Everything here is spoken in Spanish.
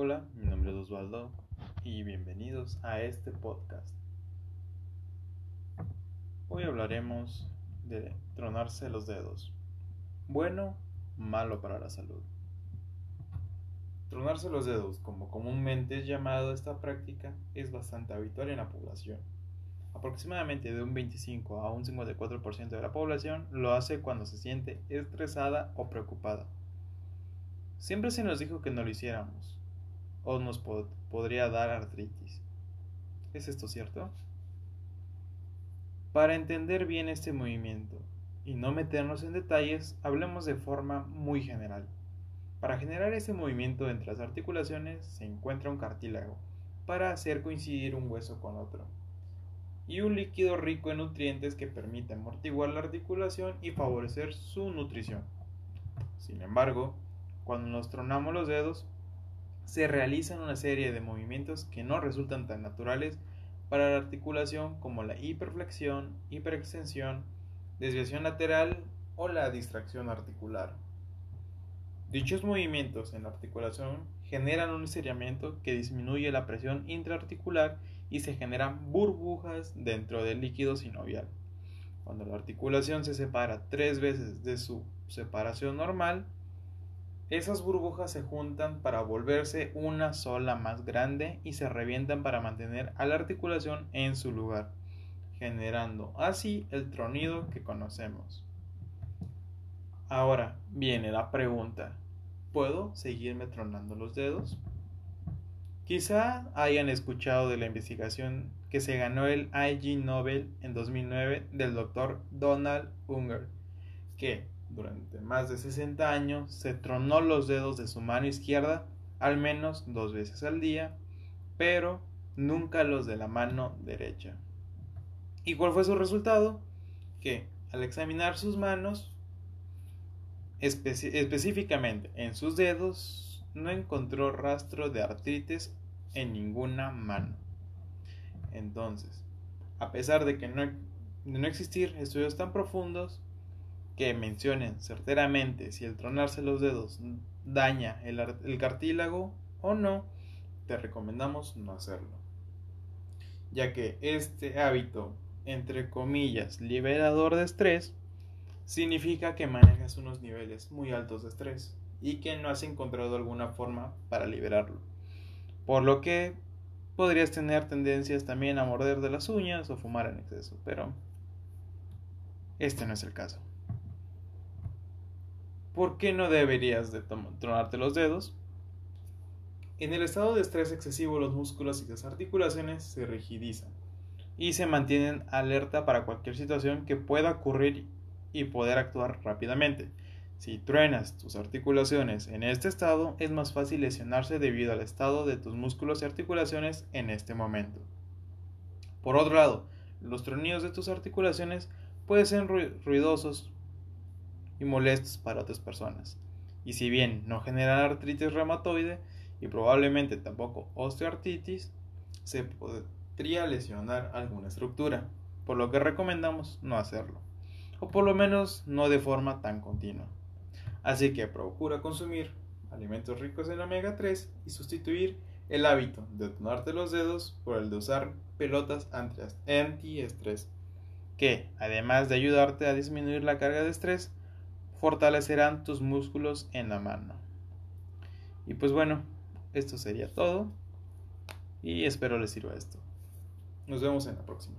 Hola, mi nombre es Osvaldo y bienvenidos a este podcast. Hoy hablaremos de tronarse los dedos. Bueno, malo para la salud. Tronarse los dedos, como comúnmente es llamado esta práctica, es bastante habitual en la población. Aproximadamente de un 25 a un 54% de la población lo hace cuando se siente estresada o preocupada. Siempre se nos dijo que no lo hiciéramos, o nos podría dar artritis. ¿Es esto cierto? Para entender bien este movimiento y no meternos en detalles, hablemos de forma muy general. Para generar este movimiento entre las articulaciones se encuentra un cartílago para hacer coincidir un hueso con otro y un líquido rico en nutrientes que permite amortiguar la articulación y favorecer su nutrición. Sin embargo, cuando nos tronamos los dedos, se realizan una serie de movimientos que no resultan tan naturales para la articulación como la hiperflexión, hiperextensión, desviación lateral o la distracción articular. Dichos movimientos en la articulación generan un estiramiento que disminuye la presión intraarticular y se generan burbujas dentro del líquido sinovial. Cuando la articulación se separa tres veces de su separación normal, esas burbujas se juntan para volverse una sola más grande y se revientan para mantener a la articulación en su lugar, generando así el tronido que conocemos. Ahora viene la pregunta, ¿puedo seguirme tronando los dedos? Quizá hayan escuchado de la investigación que se ganó el IG Nobel en 2009 del doctor Donald Unger, que durante más de 60 años se tronó los dedos de su mano izquierda al menos dos veces al día, pero nunca los de la mano derecha. ¿Y cuál fue su resultado? Que al examinar sus manos, específicamente en sus dedos, no encontró rastro de artritis en ninguna mano. Entonces, a pesar de que no, de no existir estudios tan profundos, que mencionen certeramente si el tronarse los dedos daña el, cartílago o no, te recomendamos no hacerlo. Ya que este hábito, entre comillas, liberador de estrés, significa que manejas unos niveles muy altos de estrés y que no has encontrado alguna forma para liberarlo. Por lo que podrías tener tendencias también a morder de las uñas o fumar en exceso, pero este no es el caso. ¿Por qué no deberías de tronarte los dedos? En el estado de estrés excesivo los músculos y las articulaciones se rigidizan y se mantienen alerta para cualquier situación que pueda ocurrir y poder actuar rápidamente. Si truenas tus articulaciones en este estado, es más fácil lesionarse debido al estado de tus músculos y articulaciones en este momento. Por otro lado, los tronidos de tus articulaciones pueden ser ruidosos, y molestos para otras personas. Y si bien no generan artritis reumatoide y probablemente tampoco osteoartritis, se podría lesionar alguna estructura, por lo que recomendamos no hacerlo, o por lo menos no de forma tan continua. Así que procura consumir alimentos ricos en omega 3 y sustituir el hábito de tomarte los dedos por el de usar pelotas antiestrés, que además de ayudarte a disminuir la carga de estrés, fortalecerán tus músculos en la mano. Y pues bueno, esto sería todo y espero les sirva esto. Nos vemos en la próxima.